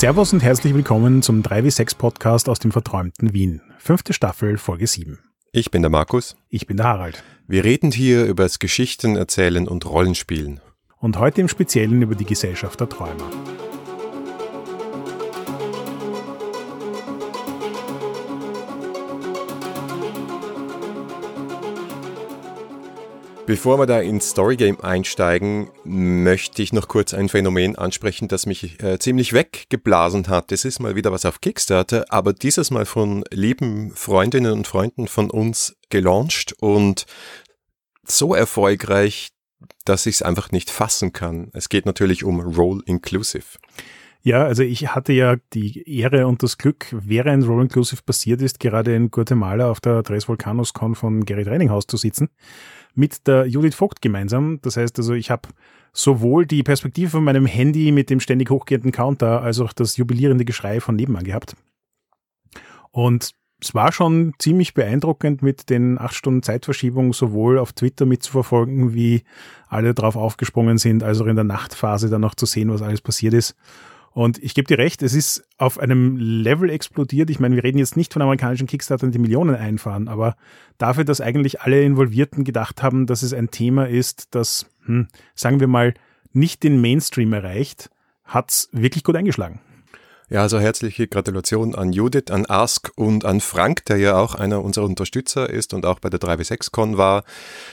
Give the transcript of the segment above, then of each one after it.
Servus und herzlich willkommen zum 3W6 Podcast aus dem verträumten Wien. Fünfte Staffel, Folge 7. Ich bin der Markus. Ich bin der Harald. Wir reden hier über das Geschichten erzählen und Rollenspielen. Und heute im Speziellen über die Gesellschaft der Träumer. Bevor wir da ins Storygame einsteigen, möchte ich noch kurz ein Phänomen ansprechen, das mich äh, ziemlich weggeblasen hat. Es ist mal wieder was auf Kickstarter, aber dieses Mal von lieben Freundinnen und Freunden von uns gelauncht und so erfolgreich, dass ich es einfach nicht fassen kann. Es geht natürlich um Role Inclusive. Ja, also ich hatte ja die Ehre und das Glück, während Roll Inclusive passiert ist, gerade in Guatemala auf der Tres Volcanos Con von Gary Traininghaus zu sitzen mit der Judith Vogt gemeinsam. Das heißt also, ich habe sowohl die Perspektive von meinem Handy mit dem ständig hochgehenden Counter als auch das jubilierende Geschrei von nebenan gehabt. Und es war schon ziemlich beeindruckend, mit den acht Stunden Zeitverschiebung sowohl auf Twitter mitzuverfolgen, wie alle drauf aufgesprungen sind, als auch in der Nachtphase dann noch zu sehen, was alles passiert ist. Und ich gebe dir recht, es ist auf einem Level explodiert. Ich meine, wir reden jetzt nicht von amerikanischen Kickstartern, die Millionen einfahren, aber dafür, dass eigentlich alle Involvierten gedacht haben, dass es ein Thema ist, das, hm, sagen wir mal, nicht den Mainstream erreicht, hat's wirklich gut eingeschlagen. Ja, also herzliche Gratulation an Judith, an Ask und an Frank, der ja auch einer unserer Unterstützer ist und auch bei der 3W6Con war,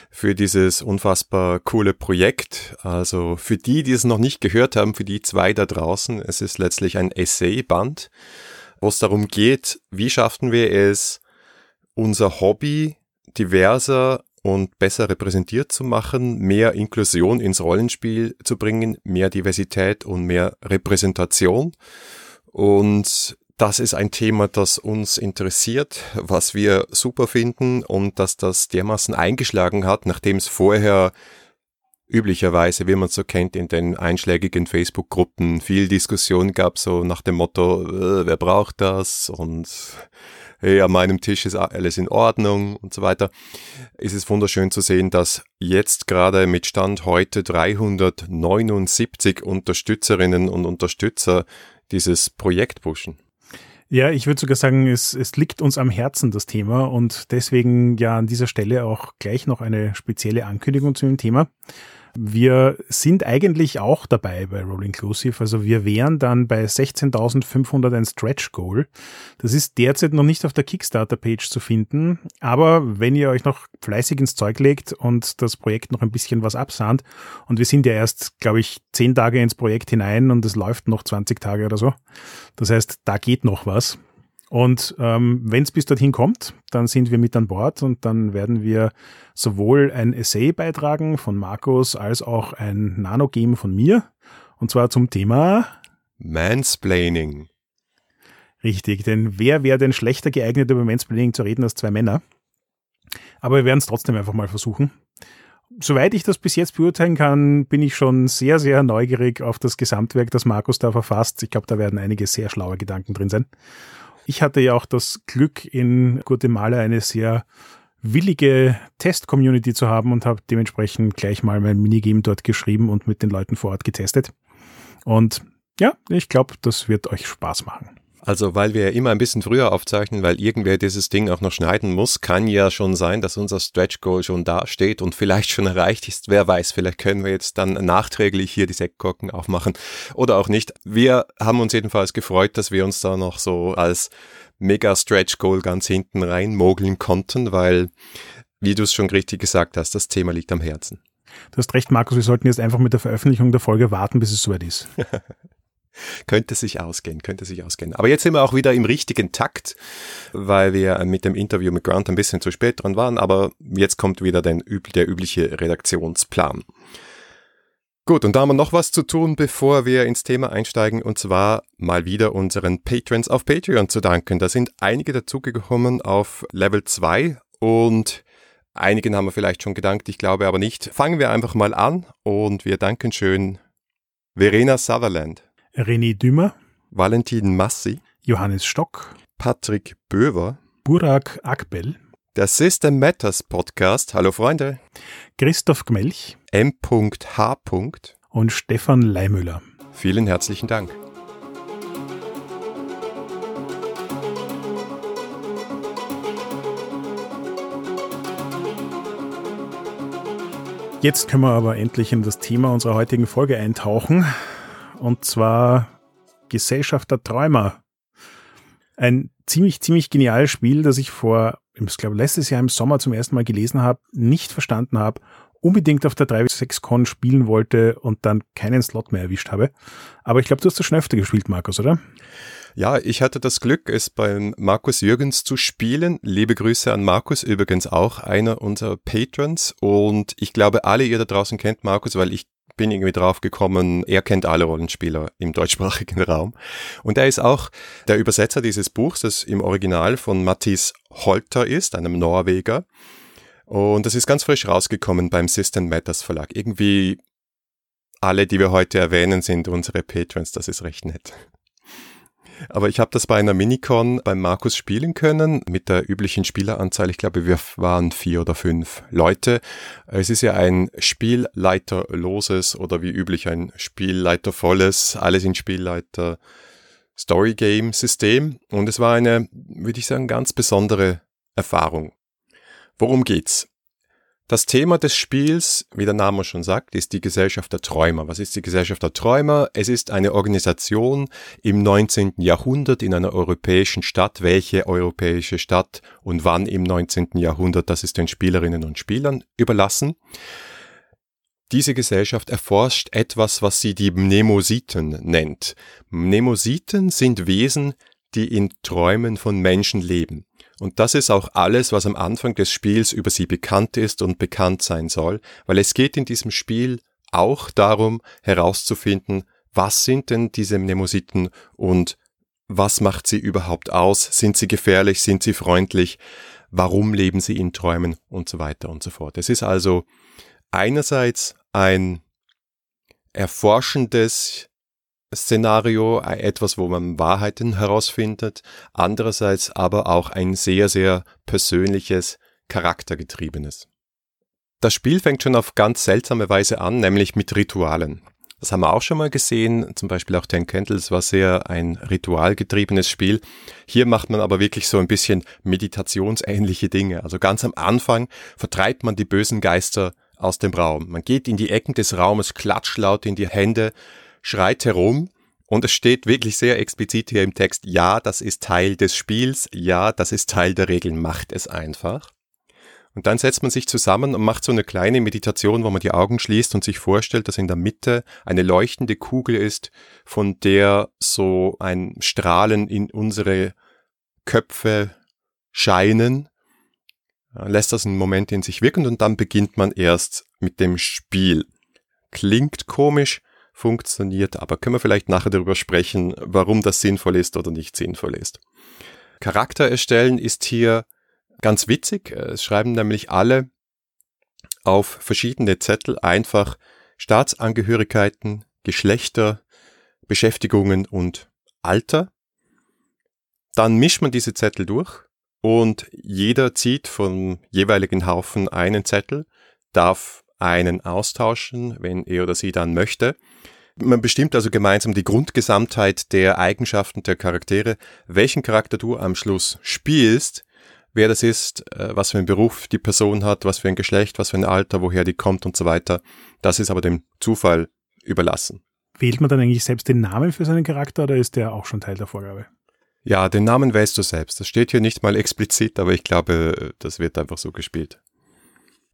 für dieses unfassbar coole Projekt. Also für die, die es noch nicht gehört haben, für die zwei da draußen, es ist letztlich ein Essay-Band, wo es darum geht, wie schaffen wir es, unser Hobby diverser und besser repräsentiert zu machen, mehr Inklusion ins Rollenspiel zu bringen, mehr Diversität und mehr Repräsentation. Und das ist ein Thema, das uns interessiert, was wir super finden und dass das dermaßen eingeschlagen hat, nachdem es vorher üblicherweise, wie man so kennt, in den einschlägigen Facebook-Gruppen viel Diskussion gab, so nach dem Motto, äh, wer braucht das? Und hey, an meinem Tisch ist alles in Ordnung und so weiter, ist es wunderschön zu sehen, dass jetzt gerade mit Stand heute 379 Unterstützerinnen und Unterstützer dieses Projekt pushen. Ja, ich würde sogar sagen, es, es liegt uns am Herzen, das Thema. Und deswegen ja an dieser Stelle auch gleich noch eine spezielle Ankündigung zu dem Thema. Wir sind eigentlich auch dabei bei Roll Inclusive. Also wir wären dann bei 16.500 ein Stretch Goal. Das ist derzeit noch nicht auf der Kickstarter-Page zu finden. Aber wenn ihr euch noch fleißig ins Zeug legt und das Projekt noch ein bisschen was absahnt, und wir sind ja erst, glaube ich, zehn Tage ins Projekt hinein und es läuft noch 20 Tage oder so. Das heißt, da geht noch was. Und ähm, wenn es bis dorthin kommt, dann sind wir mit an Bord und dann werden wir sowohl ein Essay beitragen von Markus als auch ein Nanogame von mir. Und zwar zum Thema Mansplaining. Richtig, denn wer wäre denn schlechter geeignet, über Mansplaining zu reden als zwei Männer? Aber wir werden es trotzdem einfach mal versuchen. Soweit ich das bis jetzt beurteilen kann, bin ich schon sehr, sehr neugierig auf das Gesamtwerk, das Markus da verfasst. Ich glaube, da werden einige sehr schlaue Gedanken drin sein. Ich hatte ja auch das Glück, in Guatemala eine sehr willige Test-Community zu haben und habe dementsprechend gleich mal mein Minigame dort geschrieben und mit den Leuten vor Ort getestet. Und ja, ich glaube, das wird euch Spaß machen. Also, weil wir ja immer ein bisschen früher aufzeichnen, weil irgendwer dieses Ding auch noch schneiden muss, kann ja schon sein, dass unser Stretch Goal schon da steht und vielleicht schon erreicht ist. Wer weiß, vielleicht können wir jetzt dann nachträglich hier die Sektkorken aufmachen oder auch nicht. Wir haben uns jedenfalls gefreut, dass wir uns da noch so als Mega Stretch Goal ganz hinten rein mogeln konnten, weil, wie du es schon richtig gesagt hast, das Thema liegt am Herzen. Du hast recht, Markus, wir sollten jetzt einfach mit der Veröffentlichung der Folge warten, bis es soweit ist. könnte sich ausgehen, könnte sich ausgehen. Aber jetzt sind wir auch wieder im richtigen Takt, weil wir mit dem Interview mit Grant ein bisschen zu spät dran waren, aber jetzt kommt wieder den, der übliche Redaktionsplan. Gut, und da haben wir noch was zu tun, bevor wir ins Thema einsteigen, und zwar mal wieder unseren Patrons auf Patreon zu danken. Da sind einige dazugekommen auf Level 2 und einigen haben wir vielleicht schon gedankt, ich glaube aber nicht. Fangen wir einfach mal an und wir danken schön Verena Sutherland. René Dümer, Valentin Massi, Johannes Stock, Patrick Böwer, Burak Akbel, der System Matters Podcast, hallo Freunde, Christoph Gmelch, M.H. und Stefan Leimüller. Vielen herzlichen Dank. Jetzt können wir aber endlich in das Thema unserer heutigen Folge eintauchen. Und zwar Gesellschaft der Träumer. Ein ziemlich, ziemlich geniales Spiel, das ich vor, ich glaube, letztes Jahr im Sommer zum ersten Mal gelesen habe, nicht verstanden habe, unbedingt auf der 3.6-Con spielen wollte und dann keinen Slot mehr erwischt habe. Aber ich glaube, du hast das schon öfter gespielt, Markus, oder? Ja, ich hatte das Glück, es beim Markus Jürgens zu spielen. Liebe Grüße an Markus, übrigens auch einer unserer Patrons. Und ich glaube, alle ihr da draußen kennt Markus, weil ich bin irgendwie drauf gekommen, er kennt alle Rollenspieler im deutschsprachigen Raum. Und er ist auch der Übersetzer dieses Buchs, das im Original von Matthias Holter ist, einem Norweger. Und das ist ganz frisch rausgekommen beim System Matters Verlag. Irgendwie alle, die wir heute erwähnen, sind unsere Patrons. Das ist recht nett. Aber ich habe das bei einer Minicon beim Markus spielen können mit der üblichen Spieleranzahl. Ich glaube, wir waren vier oder fünf Leute. Es ist ja ein Spielleiterloses oder wie üblich ein Spielleitervolles, alles in Spielleiter Storygame-System. Und es war eine, würde ich sagen, ganz besondere Erfahrung. Worum geht's? Das Thema des Spiels, wie der Name schon sagt, ist die Gesellschaft der Träumer. Was ist die Gesellschaft der Träumer? Es ist eine Organisation im 19. Jahrhundert in einer europäischen Stadt. Welche europäische Stadt und wann im 19. Jahrhundert, das ist den Spielerinnen und Spielern überlassen. Diese Gesellschaft erforscht etwas, was sie die Mnemositen nennt. Mnemositen sind Wesen, die in Träumen von Menschen leben. Und das ist auch alles, was am Anfang des Spiels über sie bekannt ist und bekannt sein soll, weil es geht in diesem Spiel auch darum herauszufinden, was sind denn diese Mnemositen und was macht sie überhaupt aus? Sind sie gefährlich? Sind sie freundlich? Warum leben sie in Träumen? Und so weiter und so fort. Es ist also einerseits ein erforschendes Szenario, äh, etwas, wo man Wahrheiten herausfindet, andererseits aber auch ein sehr, sehr persönliches, charaktergetriebenes. Das Spiel fängt schon auf ganz seltsame Weise an, nämlich mit Ritualen. Das haben wir auch schon mal gesehen, zum Beispiel auch Ten Candles war sehr ein ritualgetriebenes Spiel. Hier macht man aber wirklich so ein bisschen meditationsähnliche Dinge. Also ganz am Anfang vertreibt man die bösen Geister aus dem Raum. Man geht in die Ecken des Raumes, klatscht laut in die Hände, schreit herum und es steht wirklich sehr explizit hier im Text, ja, das ist Teil des Spiels, ja, das ist Teil der Regeln, macht es einfach. Und dann setzt man sich zusammen und macht so eine kleine Meditation, wo man die Augen schließt und sich vorstellt, dass in der Mitte eine leuchtende Kugel ist, von der so ein Strahlen in unsere Köpfe scheinen, lässt das einen Moment in sich wirken und dann beginnt man erst mit dem Spiel. Klingt komisch, funktioniert, aber können wir vielleicht nachher darüber sprechen, warum das sinnvoll ist oder nicht sinnvoll ist. Charakter erstellen ist hier ganz witzig. Es schreiben nämlich alle auf verschiedene Zettel einfach Staatsangehörigkeiten, Geschlechter, Beschäftigungen und Alter. Dann mischt man diese Zettel durch und jeder zieht vom jeweiligen Haufen einen Zettel, darf einen austauschen, wenn er oder sie dann möchte. Man bestimmt also gemeinsam die Grundgesamtheit der Eigenschaften der Charaktere, welchen Charakter du am Schluss spielst, wer das ist, äh, was für einen Beruf die Person hat, was für ein Geschlecht, was für ein Alter, woher die kommt und so weiter. Das ist aber dem Zufall überlassen. Wählt man dann eigentlich selbst den Namen für seinen Charakter oder ist der auch schon Teil der Vorgabe? Ja, den Namen wählst du selbst. Das steht hier nicht mal explizit, aber ich glaube, das wird einfach so gespielt.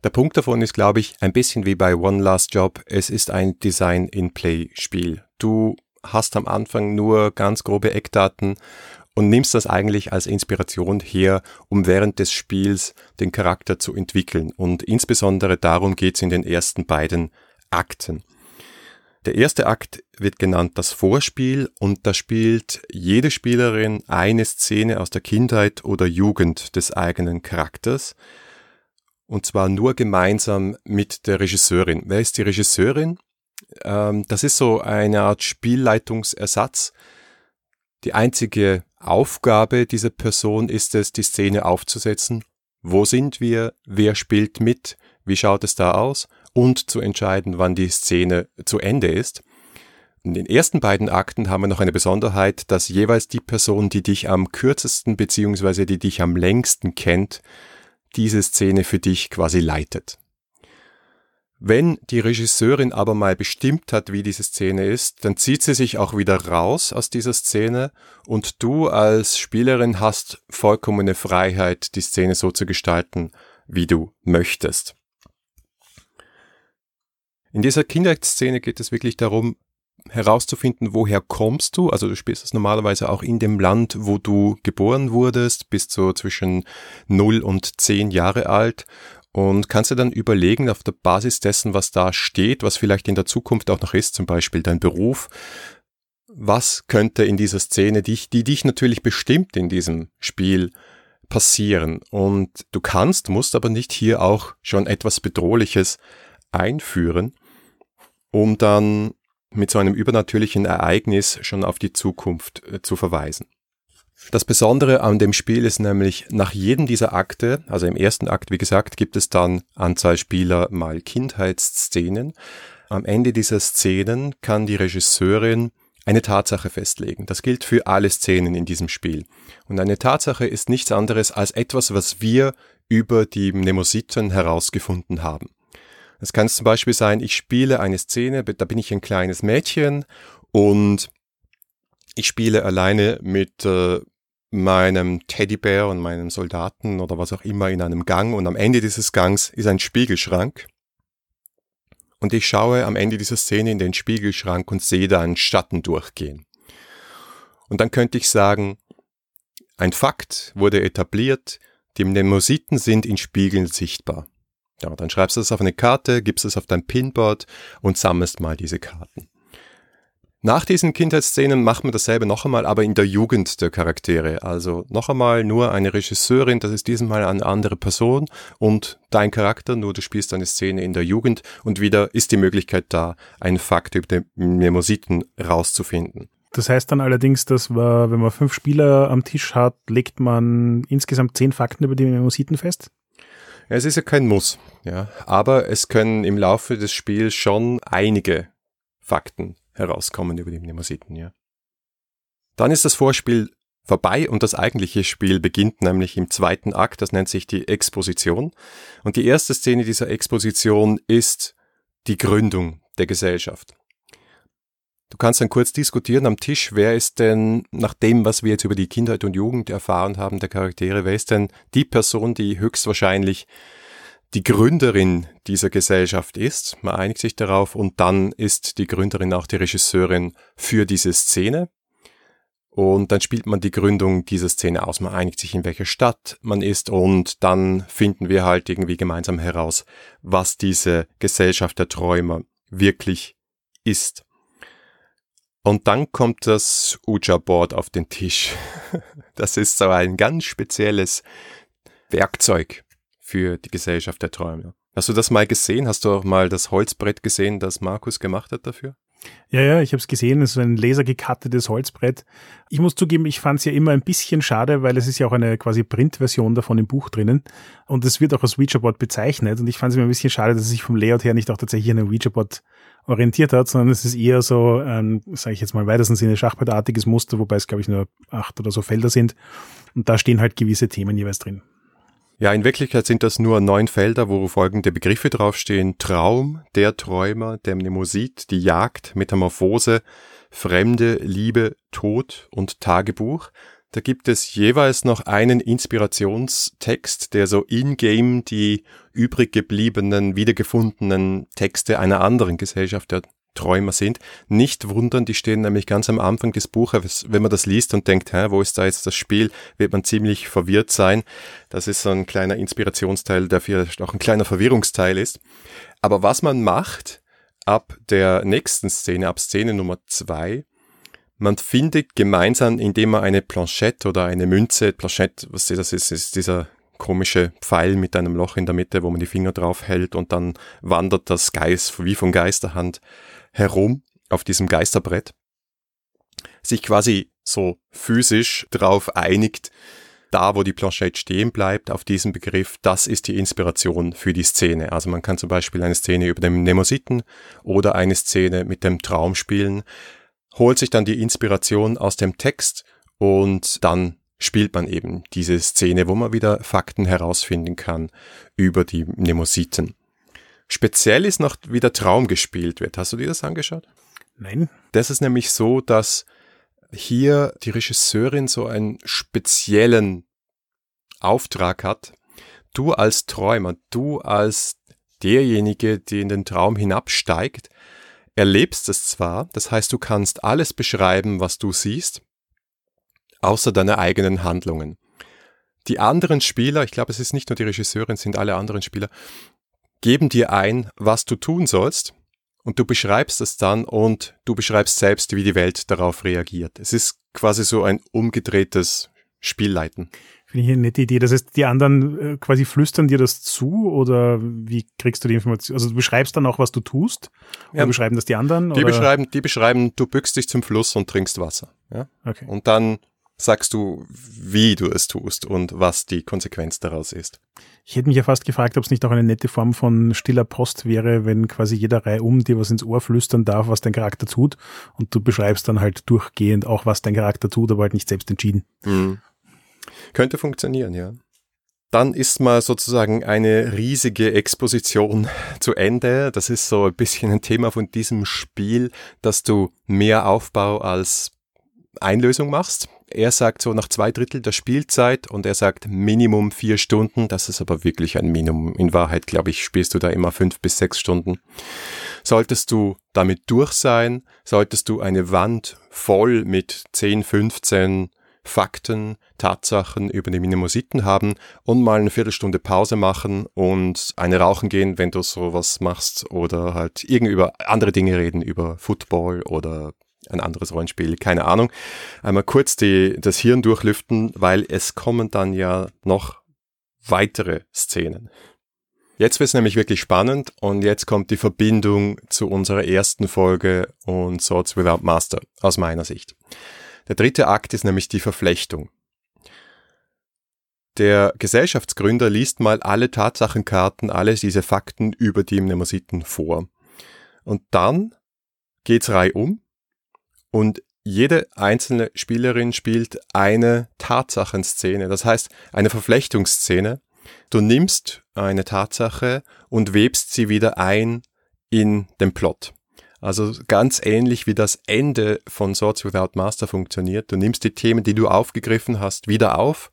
Der Punkt davon ist, glaube ich, ein bisschen wie bei One Last Job. Es ist ein Design-in-Play-Spiel. Du hast am Anfang nur ganz grobe Eckdaten und nimmst das eigentlich als Inspiration her, um während des Spiels den Charakter zu entwickeln. Und insbesondere darum geht's in den ersten beiden Akten. Der erste Akt wird genannt das Vorspiel und da spielt jede Spielerin eine Szene aus der Kindheit oder Jugend des eigenen Charakters und zwar nur gemeinsam mit der Regisseurin. Wer ist die Regisseurin? Ähm, das ist so eine Art Spielleitungsersatz. Die einzige Aufgabe dieser Person ist es, die Szene aufzusetzen. Wo sind wir? Wer spielt mit? Wie schaut es da aus? Und zu entscheiden, wann die Szene zu Ende ist. In den ersten beiden Akten haben wir noch eine Besonderheit, dass jeweils die Person, die dich am kürzesten beziehungsweise die dich am längsten kennt, diese Szene für dich quasi leitet. Wenn die Regisseurin aber mal bestimmt hat, wie diese Szene ist, dann zieht sie sich auch wieder raus aus dieser Szene und du als Spielerin hast vollkommene Freiheit, die Szene so zu gestalten, wie du möchtest. In dieser Kinderszene geht es wirklich darum, herauszufinden, woher kommst du. Also du spielst es normalerweise auch in dem Land, wo du geboren wurdest, bist so zwischen 0 und 10 Jahre alt und kannst dir dann überlegen, auf der Basis dessen, was da steht, was vielleicht in der Zukunft auch noch ist, zum Beispiel dein Beruf, was könnte in dieser Szene, die, die dich natürlich bestimmt in diesem Spiel, passieren. Und du kannst, musst aber nicht hier auch schon etwas Bedrohliches einführen, um dann mit so einem übernatürlichen Ereignis schon auf die Zukunft äh, zu verweisen. Das Besondere an dem Spiel ist nämlich, nach jedem dieser Akte, also im ersten Akt, wie gesagt, gibt es dann Anzahl Spieler mal Kindheitsszenen. Am Ende dieser Szenen kann die Regisseurin eine Tatsache festlegen. Das gilt für alle Szenen in diesem Spiel. Und eine Tatsache ist nichts anderes als etwas, was wir über die Mnemositen herausgefunden haben. Es kann zum Beispiel sein, ich spiele eine Szene, da bin ich ein kleines Mädchen und ich spiele alleine mit äh, meinem Teddybär und meinem Soldaten oder was auch immer in einem Gang und am Ende dieses Gangs ist ein Spiegelschrank. Und ich schaue am Ende dieser Szene in den Spiegelschrank und sehe da einen Schatten durchgehen. Und dann könnte ich sagen, ein Fakt wurde etabliert, die Mnemositen sind in Spiegeln sichtbar. Ja, dann schreibst du es auf eine Karte, gibst es auf dein Pinboard und sammelst mal diese Karten. Nach diesen Kindheitsszenen macht man dasselbe noch einmal, aber in der Jugend der Charaktere. Also noch einmal nur eine Regisseurin, das ist diesmal eine andere Person und dein Charakter, nur du spielst eine Szene in der Jugend und wieder ist die Möglichkeit da, einen Fakt über den Mnemositen rauszufinden. Das heißt dann allerdings, dass man, wenn man fünf Spieler am Tisch hat, legt man insgesamt zehn Fakten über die Mnemositen fest? Es ist ja kein Muss, ja. Aber es können im Laufe des Spiels schon einige Fakten herauskommen über die Mnemositen, ja. Dann ist das Vorspiel vorbei und das eigentliche Spiel beginnt nämlich im zweiten Akt, das nennt sich die Exposition. Und die erste Szene dieser Exposition ist die Gründung der Gesellschaft. Du kannst dann kurz diskutieren am Tisch, wer ist denn, nach dem, was wir jetzt über die Kindheit und Jugend erfahren haben, der Charaktere, wer ist denn die Person, die höchstwahrscheinlich die Gründerin dieser Gesellschaft ist. Man einigt sich darauf und dann ist die Gründerin auch die Regisseurin für diese Szene. Und dann spielt man die Gründung dieser Szene aus. Man einigt sich, in welcher Stadt man ist und dann finden wir halt irgendwie gemeinsam heraus, was diese Gesellschaft der Träumer wirklich ist. Und dann kommt das Uja-Board auf den Tisch. Das ist so ein ganz spezielles Werkzeug für die Gesellschaft der Träume. Hast du das mal gesehen? Hast du auch mal das Holzbrett gesehen, das Markus gemacht hat dafür? Ja, ja, ich habe es gesehen. Es ist ein lasergekattetes Holzbrett. Ich muss zugeben, ich fand es ja immer ein bisschen schade, weil es ist ja auch eine quasi Printversion davon im Buch drinnen. Und es wird auch als Ouija-Board bezeichnet. Und ich fand es immer ein bisschen schade, dass es sich vom Layout her nicht auch tatsächlich an ein Ouija-Board orientiert hat, sondern es ist eher so, ähm, sage ich jetzt mal im weitesten Sinne, Schachbrettartiges Muster, wobei es, glaube ich, nur acht oder so Felder sind. Und da stehen halt gewisse Themen jeweils drin. Ja, in Wirklichkeit sind das nur neun Felder, wo folgende Begriffe draufstehen. Traum, der Träumer, der Mnemosit, die Jagd, Metamorphose, Fremde, Liebe, Tod und Tagebuch. Da gibt es jeweils noch einen Inspirationstext, der so in-game die übrig gebliebenen, wiedergefundenen Texte einer anderen Gesellschaft der Träumer sind. Nicht wundern, die stehen nämlich ganz am Anfang des Buches. Wenn man das liest und denkt, hä, wo ist da jetzt das Spiel, wird man ziemlich verwirrt sein. Das ist so ein kleiner Inspirationsteil, der vielleicht auch ein kleiner Verwirrungsteil ist. Aber was man macht, ab der nächsten Szene, ab Szene Nummer zwei, man findet gemeinsam, indem man eine Planchette oder eine Münze, Planchette, was das ist, ist dieser komische Pfeil mit einem Loch in der Mitte, wo man die Finger drauf hält und dann wandert das Geist wie von Geisterhand herum auf diesem Geisterbrett, sich quasi so physisch drauf einigt, da wo die Planchette stehen bleibt, auf diesem Begriff, das ist die Inspiration für die Szene. Also man kann zum Beispiel eine Szene über den Nemositen oder eine Szene mit dem Traum spielen holt sich dann die Inspiration aus dem Text und dann spielt man eben diese Szene, wo man wieder Fakten herausfinden kann über die Mnemositen. Speziell ist noch, wie der Traum gespielt wird. Hast du dir das angeschaut? Nein. Das ist nämlich so, dass hier die Regisseurin so einen speziellen Auftrag hat. Du als Träumer, du als derjenige, der in den Traum hinabsteigt, erlebst es zwar, das heißt, du kannst alles beschreiben, was du siehst, außer deine eigenen Handlungen. Die anderen Spieler, ich glaube, es ist nicht nur die Regisseurin, es sind alle anderen Spieler, geben dir ein, was du tun sollst und du beschreibst es dann und du beschreibst selbst, wie die Welt darauf reagiert. Es ist quasi so ein umgedrehtes Spielleiten. Finde ich eine nette Idee. Das heißt, die anderen äh, quasi flüstern dir das zu oder wie kriegst du die Information? Also du beschreibst dann auch, was du tust? Oder ja, beschreiben das die anderen? Die beschreiben, die beschreiben, du bückst dich zum Fluss und trinkst Wasser. Ja? Okay. Und dann sagst du, wie du es tust und was die Konsequenz daraus ist. Ich hätte mich ja fast gefragt, ob es nicht auch eine nette Form von stiller Post wäre, wenn quasi jeder Reihe um dir was ins Ohr flüstern darf, was dein Charakter tut und du beschreibst dann halt durchgehend auch, was dein Charakter tut, aber halt nicht selbst entschieden. Mhm. Könnte funktionieren, ja. Dann ist mal sozusagen eine riesige Exposition zu Ende. Das ist so ein bisschen ein Thema von diesem Spiel, dass du mehr Aufbau als Einlösung machst. Er sagt so nach zwei Drittel der Spielzeit und er sagt Minimum vier Stunden. Das ist aber wirklich ein Minimum. In Wahrheit, glaube ich, spielst du da immer fünf bis sechs Stunden. Solltest du damit durch sein, solltest du eine Wand voll mit 10, 15 Fakten, Tatsachen über die Minimositen haben und mal eine Viertelstunde Pause machen und eine rauchen gehen, wenn du sowas machst oder halt irgendwie über andere Dinge reden, über Football oder ein anderes Rollenspiel, keine Ahnung. Einmal kurz die, das Hirn durchlüften, weil es kommen dann ja noch weitere Szenen. Jetzt wird es nämlich wirklich spannend und jetzt kommt die Verbindung zu unserer ersten Folge und Swords Without Master aus meiner Sicht. Der dritte Akt ist nämlich die Verflechtung. Der Gesellschaftsgründer liest mal alle Tatsachenkarten, alle diese Fakten über die Mnemositen vor. Und dann geht's reihum und jede einzelne Spielerin spielt eine Tatsachenszene, das heißt eine Verflechtungsszene. Du nimmst eine Tatsache und webst sie wieder ein in den Plot. Also ganz ähnlich wie das Ende von Swords Without Master funktioniert. Du nimmst die Themen, die du aufgegriffen hast, wieder auf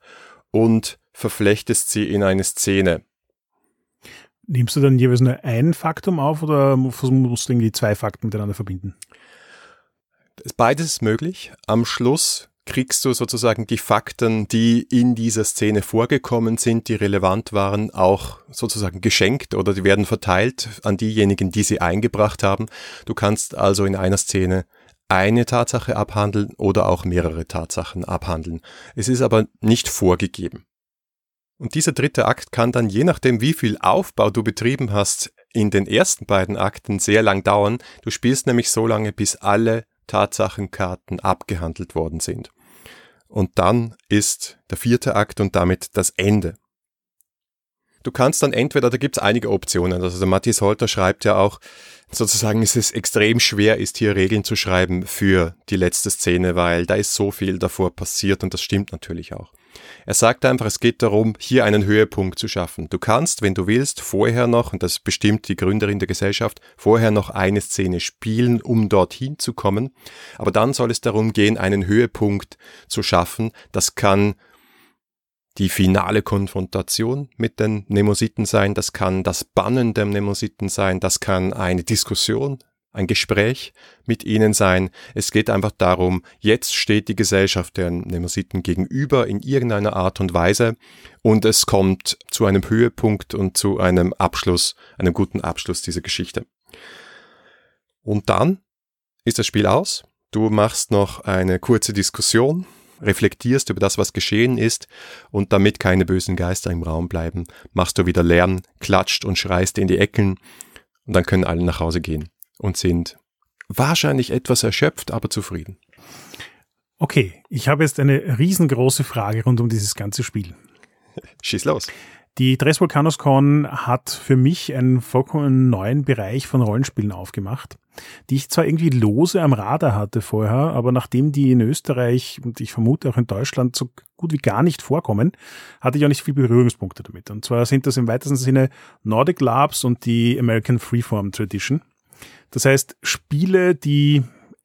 und verflechtest sie in eine Szene. Nimmst du dann jeweils nur ein Faktum auf oder musst du irgendwie zwei Fakten miteinander verbinden? Beides ist möglich. Am Schluss kriegst du sozusagen die Fakten, die in dieser Szene vorgekommen sind, die relevant waren, auch sozusagen geschenkt oder die werden verteilt an diejenigen, die sie eingebracht haben. Du kannst also in einer Szene eine Tatsache abhandeln oder auch mehrere Tatsachen abhandeln. Es ist aber nicht vorgegeben. Und dieser dritte Akt kann dann, je nachdem, wie viel Aufbau du betrieben hast, in den ersten beiden Akten sehr lang dauern. Du spielst nämlich so lange, bis alle Tatsachenkarten abgehandelt worden sind. Und dann ist der vierte Akt und damit das Ende. Du kannst dann entweder, da gibt es einige Optionen. Also der Matthias Holter schreibt ja auch, sozusagen ist es extrem schwer ist, hier Regeln zu schreiben für die letzte Szene, weil da ist so viel davor passiert und das stimmt natürlich auch. Er sagt einfach, es geht darum, hier einen Höhepunkt zu schaffen. Du kannst, wenn du willst, vorher noch, und das bestimmt die Gründerin der Gesellschaft, vorher noch eine Szene spielen, um dorthin zu kommen. Aber dann soll es darum gehen, einen Höhepunkt zu schaffen. Das kann die finale Konfrontation mit den Nemositen sein, das kann das Bannen der Nemositen sein, das kann eine Diskussion ein Gespräch mit ihnen sein. Es geht einfach darum, jetzt steht die Gesellschaft den Nemositen gegenüber in irgendeiner Art und Weise und es kommt zu einem Höhepunkt und zu einem Abschluss, einem guten Abschluss dieser Geschichte. Und dann ist das Spiel aus. Du machst noch eine kurze Diskussion, reflektierst über das, was geschehen ist und damit keine bösen Geister im Raum bleiben, machst du wieder Lärm, klatscht und schreist in die Ecken und dann können alle nach Hause gehen und sind wahrscheinlich etwas erschöpft, aber zufrieden. Okay, ich habe jetzt eine riesengroße Frage rund um dieses ganze Spiel. Schieß los. Die Tres Volcanos Con hat für mich einen vollkommen neuen Bereich von Rollenspielen aufgemacht, die ich zwar irgendwie lose am Radar hatte vorher, aber nachdem die in Österreich und ich vermute auch in Deutschland so gut wie gar nicht vorkommen, hatte ich auch nicht viel Berührungspunkte damit. Und zwar sind das im weitesten Sinne Nordic Labs und die American Freeform Tradition. Das heißt, Spiele, die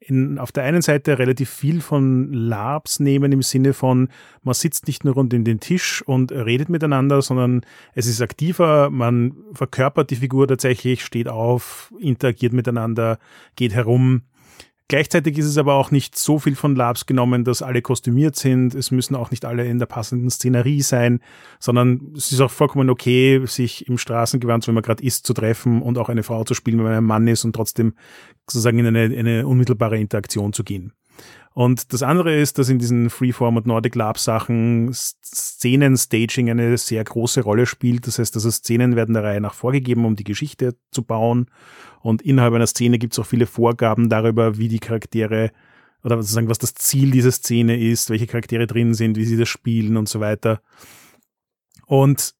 in, auf der einen Seite relativ viel von Labs nehmen im Sinne von, man sitzt nicht nur rund in den Tisch und redet miteinander, sondern es ist aktiver, man verkörpert die Figur tatsächlich, steht auf, interagiert miteinander, geht herum. Gleichzeitig ist es aber auch nicht so viel von Labs genommen, dass alle kostümiert sind. Es müssen auch nicht alle in der passenden Szenerie sein, sondern es ist auch vollkommen okay, sich im Straßengewand, wie man gerade ist, zu treffen und auch eine Frau zu spielen, wenn man ein Mann ist und trotzdem sozusagen in eine, eine unmittelbare Interaktion zu gehen. Und das andere ist, dass in diesen Freeform und Nordic Lab Sachen Szenen-Staging eine sehr große Rolle spielt. Das heißt, also Szenen werden der Reihe nach vorgegeben, um die Geschichte zu bauen. Und innerhalb einer Szene gibt es auch viele Vorgaben darüber, wie die Charaktere oder sozusagen, was das Ziel dieser Szene ist, welche Charaktere drin sind, wie sie das spielen und so weiter. Und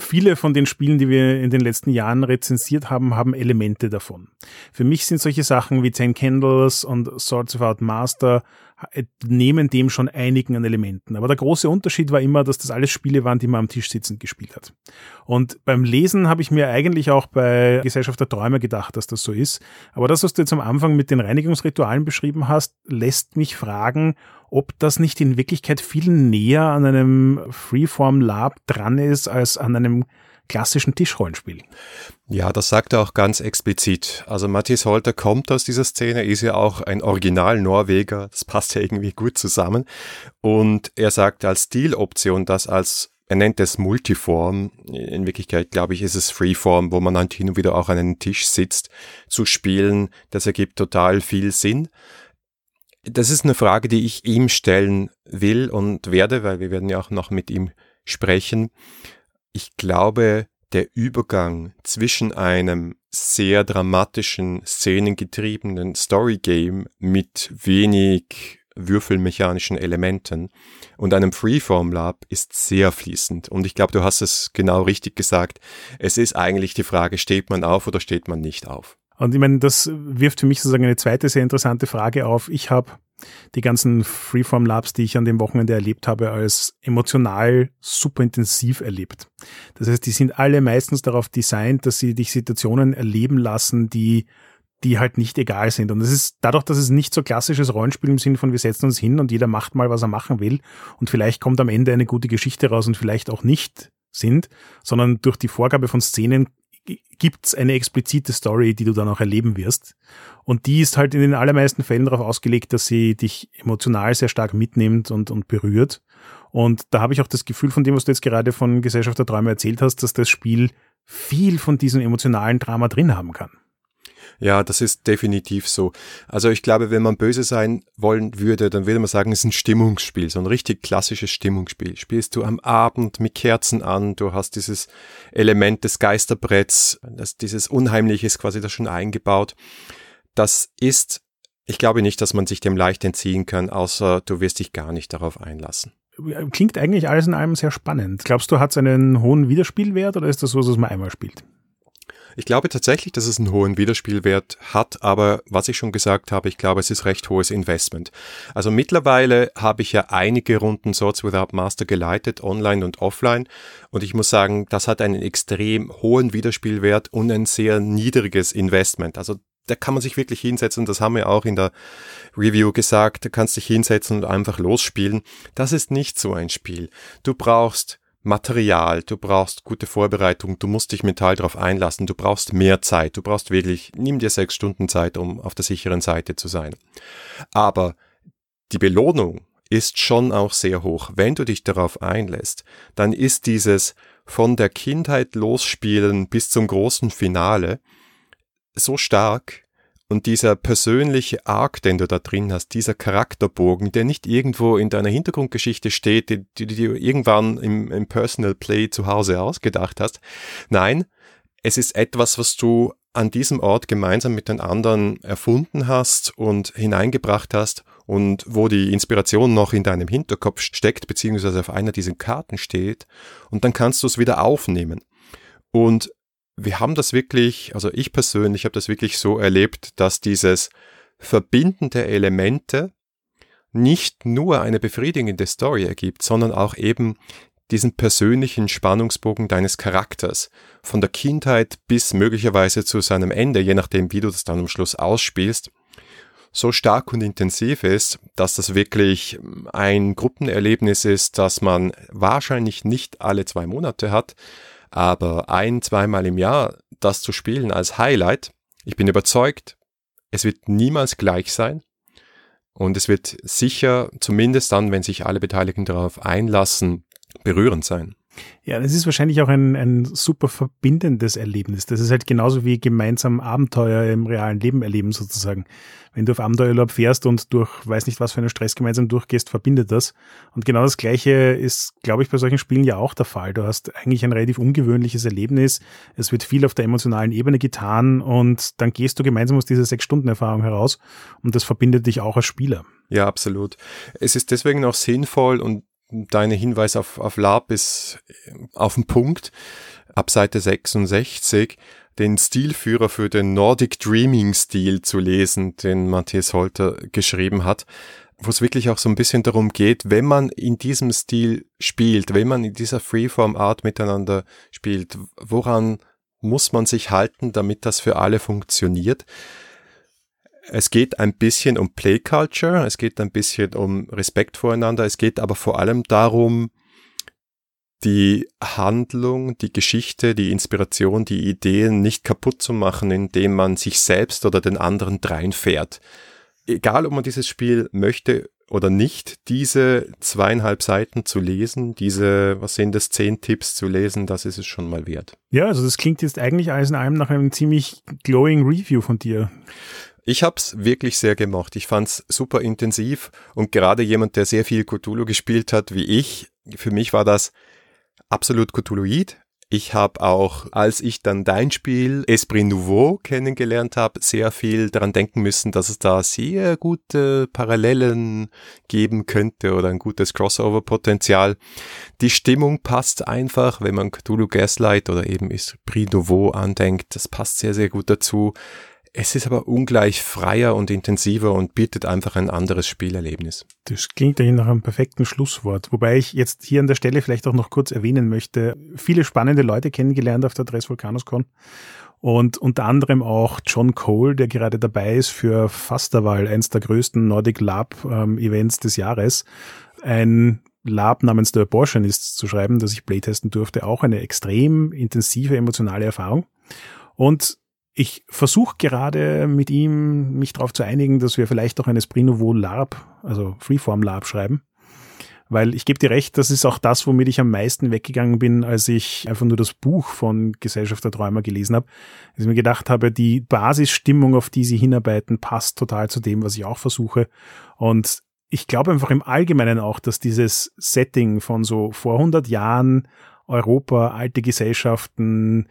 viele von den Spielen, die wir in den letzten Jahren rezensiert haben, haben Elemente davon. Für mich sind solche Sachen wie Ten Candles und Swords of Art Master nehmen dem schon einigen an Elementen. Aber der große Unterschied war immer, dass das alles Spiele waren, die man am Tisch sitzend gespielt hat. Und beim Lesen habe ich mir eigentlich auch bei Gesellschaft der Träume gedacht, dass das so ist. Aber das, was du jetzt am Anfang mit den Reinigungsritualen beschrieben hast, lässt mich fragen, ob das nicht in Wirklichkeit viel näher an einem Freeform Lab dran ist als an einem klassischen Tischrollenspiel. Ja, das sagt er auch ganz explizit. Also Matthias Holter kommt aus dieser Szene, ist ja auch ein Original-Norweger, das passt ja irgendwie gut zusammen. Und er sagt als Stiloption, dass als er nennt es Multiform. In Wirklichkeit, glaube ich, ist es Freeform, wo man halt hin und wieder auch an einem Tisch sitzt, zu spielen. Das ergibt total viel Sinn. Das ist eine Frage, die ich ihm stellen will und werde, weil wir werden ja auch noch mit ihm sprechen. Ich glaube, der Übergang zwischen einem sehr dramatischen, szenengetriebenen Storygame mit wenig würfelmechanischen Elementen und einem Freeform Lab ist sehr fließend. Und ich glaube, du hast es genau richtig gesagt. Es ist eigentlich die Frage, steht man auf oder steht man nicht auf? Und ich meine, das wirft für mich sozusagen eine zweite sehr interessante Frage auf. Ich habe die ganzen Freeform Labs, die ich an dem Wochenende erlebt habe, als emotional super intensiv erlebt. Das heißt, die sind alle meistens darauf designt, dass sie dich Situationen erleben lassen, die die halt nicht egal sind. Und es ist dadurch, dass es nicht so klassisches Rollenspiel im Sinne von wir setzen uns hin und jeder macht mal, was er machen will und vielleicht kommt am Ende eine gute Geschichte raus und vielleicht auch nicht sind, sondern durch die Vorgabe von Szenen gibt's eine explizite Story, die du dann auch erleben wirst. Und die ist halt in den allermeisten Fällen darauf ausgelegt, dass sie dich emotional sehr stark mitnimmt und, und berührt. Und da habe ich auch das Gefühl von dem, was du jetzt gerade von Gesellschaft der Träume erzählt hast, dass das Spiel viel von diesem emotionalen Drama drin haben kann. Ja, das ist definitiv so. Also ich glaube, wenn man böse sein wollen würde, dann würde man sagen, es ist ein Stimmungsspiel, so ein richtig klassisches Stimmungsspiel. Spielst du am Abend mit Kerzen an, du hast dieses Element des Geisterbretts, das, dieses Unheimliche ist quasi da schon eingebaut. Das ist, ich glaube nicht, dass man sich dem leicht entziehen kann, außer du wirst dich gar nicht darauf einlassen klingt eigentlich alles in allem sehr spannend. Glaubst du, hat es einen hohen Wiederspielwert oder ist das so, dass man einmal spielt? Ich glaube tatsächlich, dass es einen hohen Wiederspielwert hat, aber was ich schon gesagt habe, ich glaube, es ist recht hohes Investment. Also mittlerweile habe ich ja einige Runden Swords Without Master geleitet, online und offline, und ich muss sagen, das hat einen extrem hohen Wiederspielwert und ein sehr niedriges Investment. Also da kann man sich wirklich hinsetzen, das haben wir auch in der Review gesagt, du kannst dich hinsetzen und einfach losspielen. Das ist nicht so ein Spiel. Du brauchst Material, du brauchst gute Vorbereitung, du musst dich mental darauf einlassen, du brauchst mehr Zeit, du brauchst wirklich, nimm dir sechs Stunden Zeit, um auf der sicheren Seite zu sein. Aber die Belohnung ist schon auch sehr hoch. Wenn du dich darauf einlässt, dann ist dieses von der Kindheit losspielen bis zum großen Finale so stark, und dieser persönliche Arc, den du da drin hast, dieser Charakterbogen, der nicht irgendwo in deiner Hintergrundgeschichte steht, die, die, die du irgendwann im, im Personal Play zu Hause ausgedacht hast. Nein, es ist etwas, was du an diesem Ort gemeinsam mit den anderen erfunden hast und hineingebracht hast und wo die Inspiration noch in deinem Hinterkopf steckt, beziehungsweise auf einer dieser Karten steht und dann kannst du es wieder aufnehmen. Und wir haben das wirklich, also ich persönlich habe das wirklich so erlebt, dass dieses Verbinden der Elemente nicht nur eine befriedigende Story ergibt, sondern auch eben diesen persönlichen Spannungsbogen deines Charakters, von der Kindheit bis möglicherweise zu seinem Ende, je nachdem, wie du das dann am Schluss ausspielst, so stark und intensiv ist, dass das wirklich ein Gruppenerlebnis ist, das man wahrscheinlich nicht alle zwei Monate hat, aber ein, zweimal im Jahr das zu spielen als Highlight, ich bin überzeugt, es wird niemals gleich sein und es wird sicher, zumindest dann, wenn sich alle Beteiligten darauf einlassen, berührend sein. Ja, das ist wahrscheinlich auch ein, ein super verbindendes Erlebnis. Das ist halt genauso wie gemeinsam Abenteuer im realen Leben erleben sozusagen. Wenn du auf Abenteuerurlaub fährst und durch weiß nicht was für einen Stress gemeinsam durchgehst, verbindet das. Und genau das Gleiche ist, glaube ich, bei solchen Spielen ja auch der Fall. Du hast eigentlich ein relativ ungewöhnliches Erlebnis. Es wird viel auf der emotionalen Ebene getan und dann gehst du gemeinsam aus dieser Sechs-Stunden-Erfahrung heraus und das verbindet dich auch als Spieler. Ja, absolut. Es ist deswegen auch sinnvoll und deine Hinweis auf, auf Lab ist äh, auf den Punkt. Ab Seite 66 den Stilführer für den Nordic Dreaming Stil zu lesen, den Matthias Holter geschrieben hat, wo es wirklich auch so ein bisschen darum geht, wenn man in diesem Stil spielt, wenn man in dieser Freeform Art miteinander spielt, woran muss man sich halten, damit das für alle funktioniert? Es geht ein bisschen um Play Culture, es geht ein bisschen um Respekt voreinander, es geht aber vor allem darum, die Handlung, die Geschichte, die Inspiration, die Ideen nicht kaputt zu machen, indem man sich selbst oder den anderen dreinfährt. Egal, ob man dieses Spiel möchte oder nicht, diese zweieinhalb Seiten zu lesen, diese, was sind das, zehn Tipps zu lesen, das ist es schon mal wert. Ja, also das klingt jetzt eigentlich alles in allem nach einem ziemlich glowing Review von dir. Ich hab's wirklich sehr gemocht. Ich fand's super intensiv und gerade jemand, der sehr viel Cthulhu gespielt hat wie ich, für mich war das absolut Cthulhuid. Ich habe auch, als ich dann dein Spiel Esprit Nouveau kennengelernt habe, sehr viel daran denken müssen, dass es da sehr gute Parallelen geben könnte oder ein gutes Crossover-Potenzial. Die Stimmung passt einfach, wenn man Cthulhu Gaslight oder eben Esprit Nouveau andenkt. Das passt sehr, sehr gut dazu. Es ist aber ungleich freier und intensiver und bietet einfach ein anderes Spielerlebnis. Das klingt eigentlich nach einem perfekten Schlusswort. Wobei ich jetzt hier an der Stelle vielleicht auch noch kurz erwähnen möchte, viele spannende Leute kennengelernt auf der Dress VulkanusCon und unter anderem auch John Cole, der gerade dabei ist für Fasterwall, eins der größten Nordic Lab ähm, Events des Jahres. Ein Lab namens The Abortionist zu schreiben, das ich playtesten durfte, auch eine extrem intensive emotionale Erfahrung. Und ich versuche gerade mit ihm mich darauf zu einigen, dass wir vielleicht auch ein Esprit Nouveau Lab, also Freeform Lab schreiben. Weil ich gebe dir recht, das ist auch das, womit ich am meisten weggegangen bin, als ich einfach nur das Buch von Gesellschaft der Träumer gelesen habe. Dass ich mir gedacht habe, die Basisstimmung, auf die sie hinarbeiten, passt total zu dem, was ich auch versuche. Und ich glaube einfach im Allgemeinen auch, dass dieses Setting von so vor 100 Jahren Europa, alte Gesellschaften,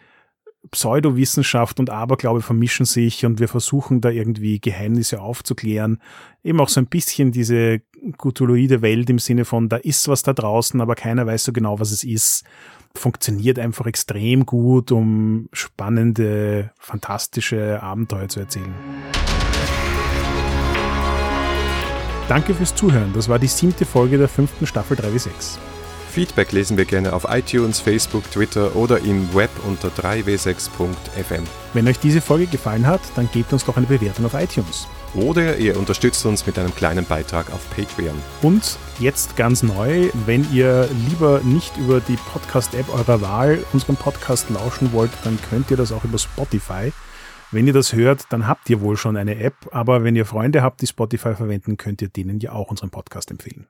Pseudowissenschaft und Aberglaube vermischen sich und wir versuchen da irgendwie Geheimnisse aufzuklären. Eben auch so ein bisschen diese Cthulhuide Welt im Sinne von, da ist was da draußen, aber keiner weiß so genau, was es ist. Funktioniert einfach extrem gut, um spannende, fantastische Abenteuer zu erzählen. Danke fürs Zuhören. Das war die siebte Folge der fünften Staffel 3W6. Feedback lesen wir gerne auf iTunes, Facebook, Twitter oder im Web unter 3w6.fm. Wenn euch diese Folge gefallen hat, dann gebt uns doch eine Bewertung auf iTunes. Oder ihr unterstützt uns mit einem kleinen Beitrag auf Patreon. Und jetzt ganz neu, wenn ihr lieber nicht über die Podcast-App eurer Wahl unseren Podcast lauschen wollt, dann könnt ihr das auch über Spotify. Wenn ihr das hört, dann habt ihr wohl schon eine App, aber wenn ihr Freunde habt, die Spotify verwenden, könnt ihr denen ja auch unseren Podcast empfehlen.